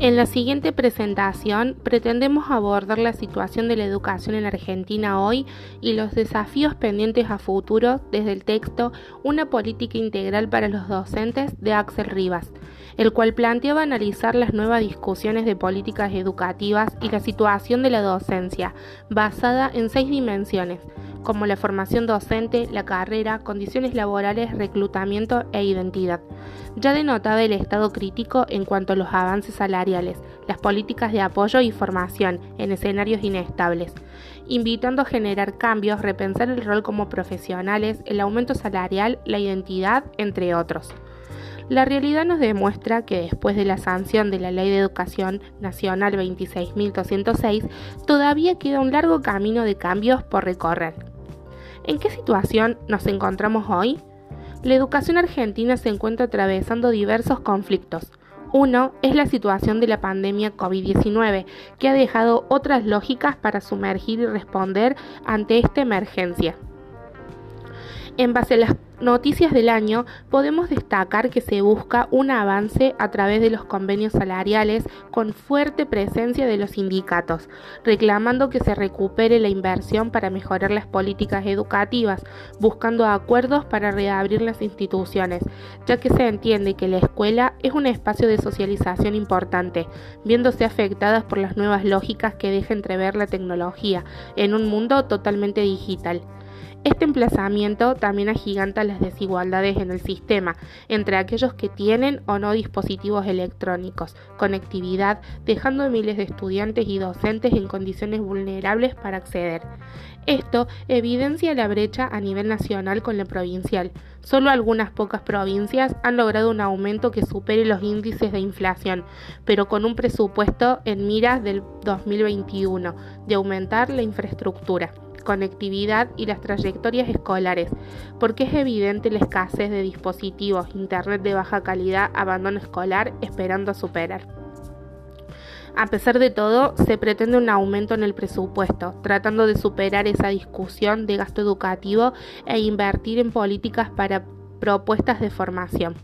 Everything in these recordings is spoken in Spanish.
En la siguiente presentación pretendemos abordar la situación de la educación en Argentina hoy y los desafíos pendientes a futuro desde el texto Una política integral para los docentes de Axel Rivas, el cual planteaba analizar las nuevas discusiones de políticas educativas y la situación de la docencia, basada en seis dimensiones como la formación docente, la carrera, condiciones laborales, reclutamiento e identidad. Ya denotaba el estado crítico en cuanto a los avances salariales, las políticas de apoyo y formación en escenarios inestables, invitando a generar cambios, repensar el rol como profesionales, el aumento salarial, la identidad, entre otros. La realidad nos demuestra que después de la sanción de la Ley de Educación Nacional 26.206, todavía queda un largo camino de cambios por recorrer. ¿En qué situación nos encontramos hoy? La educación argentina se encuentra atravesando diversos conflictos. Uno es la situación de la pandemia COVID-19, que ha dejado otras lógicas para sumergir y responder ante esta emergencia. En base a las noticias del año, podemos destacar que se busca un avance a través de los convenios salariales con fuerte presencia de los sindicatos, reclamando que se recupere la inversión para mejorar las políticas educativas, buscando acuerdos para reabrir las instituciones, ya que se entiende que la escuela es un espacio de socialización importante, viéndose afectadas por las nuevas lógicas que deja entrever la tecnología en un mundo totalmente digital. Este emplazamiento también agiganta las desigualdades en el sistema entre aquellos que tienen o no dispositivos electrónicos, conectividad, dejando a miles de estudiantes y docentes en condiciones vulnerables para acceder. Esto evidencia la brecha a nivel nacional con la provincial. Solo algunas pocas provincias han logrado un aumento que supere los índices de inflación, pero con un presupuesto en miras del 2021 de aumentar la infraestructura conectividad y las trayectorias escolares, porque es evidente la escasez de dispositivos, internet de baja calidad, abandono escolar esperando superar. A pesar de todo, se pretende un aumento en el presupuesto, tratando de superar esa discusión de gasto educativo e invertir en políticas para propuestas de formación.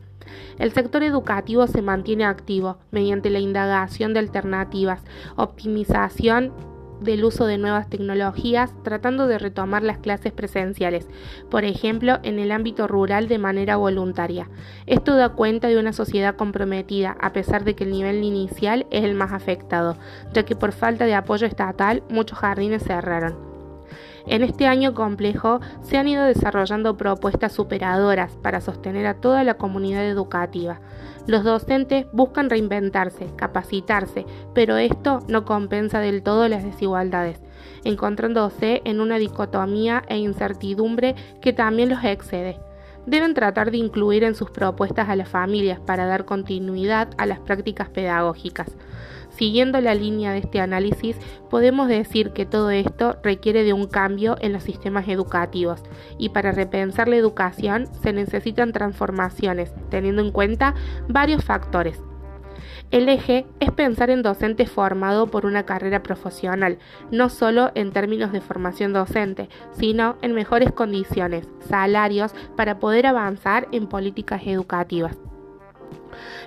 El sector educativo se mantiene activo mediante la indagación de alternativas, optimización del uso de nuevas tecnologías, tratando de retomar las clases presenciales, por ejemplo, en el ámbito rural de manera voluntaria. Esto da cuenta de una sociedad comprometida, a pesar de que el nivel inicial es el más afectado, ya que por falta de apoyo estatal muchos jardines cerraron. En este año complejo se han ido desarrollando propuestas superadoras para sostener a toda la comunidad educativa. Los docentes buscan reinventarse, capacitarse, pero esto no compensa del todo las desigualdades, encontrándose en una dicotomía e incertidumbre que también los excede deben tratar de incluir en sus propuestas a las familias para dar continuidad a las prácticas pedagógicas. Siguiendo la línea de este análisis, podemos decir que todo esto requiere de un cambio en los sistemas educativos y para repensar la educación se necesitan transformaciones, teniendo en cuenta varios factores. El eje es pensar en docente formado por una carrera profesional, no solo en términos de formación docente, sino en mejores condiciones, salarios, para poder avanzar en políticas educativas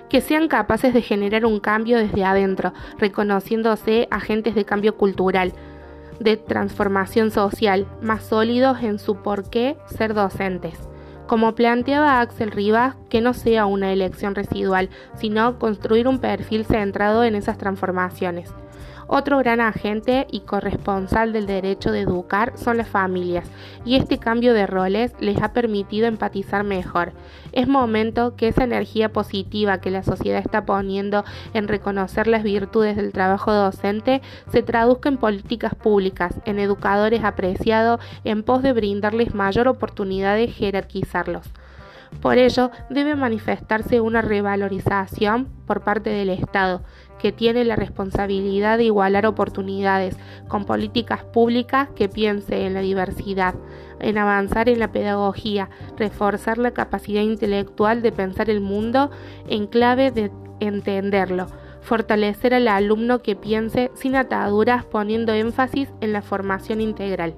que sean capaces de generar un cambio desde adentro, reconociéndose agentes de cambio cultural, de transformación social, más sólidos en su por qué ser docentes. Como planteaba Axel Rivas, que no sea una elección residual, sino construir un perfil centrado en esas transformaciones. Otro gran agente y corresponsal del derecho de educar son las familias, y este cambio de roles les ha permitido empatizar mejor. Es momento que esa energía positiva que la sociedad está poniendo en reconocer las virtudes del trabajo docente se traduzca en políticas públicas, en educadores apreciados, en pos de brindarles mayor oportunidad de jerarquizarlos. Por ello, debe manifestarse una revalorización por parte del Estado, que tiene la responsabilidad de igualar oportunidades, con políticas públicas que piense en la diversidad, en avanzar en la pedagogía, reforzar la capacidad intelectual de pensar el mundo en clave de entenderlo, fortalecer al alumno que piense sin ataduras poniendo énfasis en la formación integral.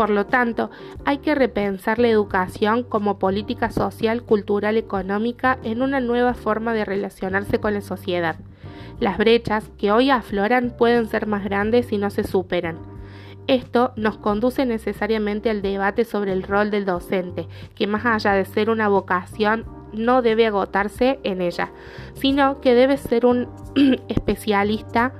Por lo tanto, hay que repensar la educación como política social, cultural, económica en una nueva forma de relacionarse con la sociedad. Las brechas que hoy afloran pueden ser más grandes si no se superan. Esto nos conduce necesariamente al debate sobre el rol del docente, que más allá de ser una vocación no debe agotarse en ella, sino que debe ser un especialista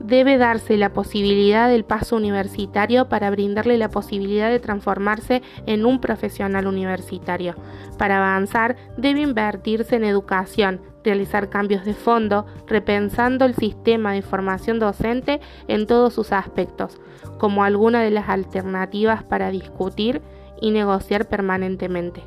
debe darse la posibilidad del paso universitario para brindarle la posibilidad de transformarse en un profesional universitario. Para avanzar, debe invertirse en educación, realizar cambios de fondo, repensando el sistema de formación docente en todos sus aspectos, como alguna de las alternativas para discutir y negociar permanentemente.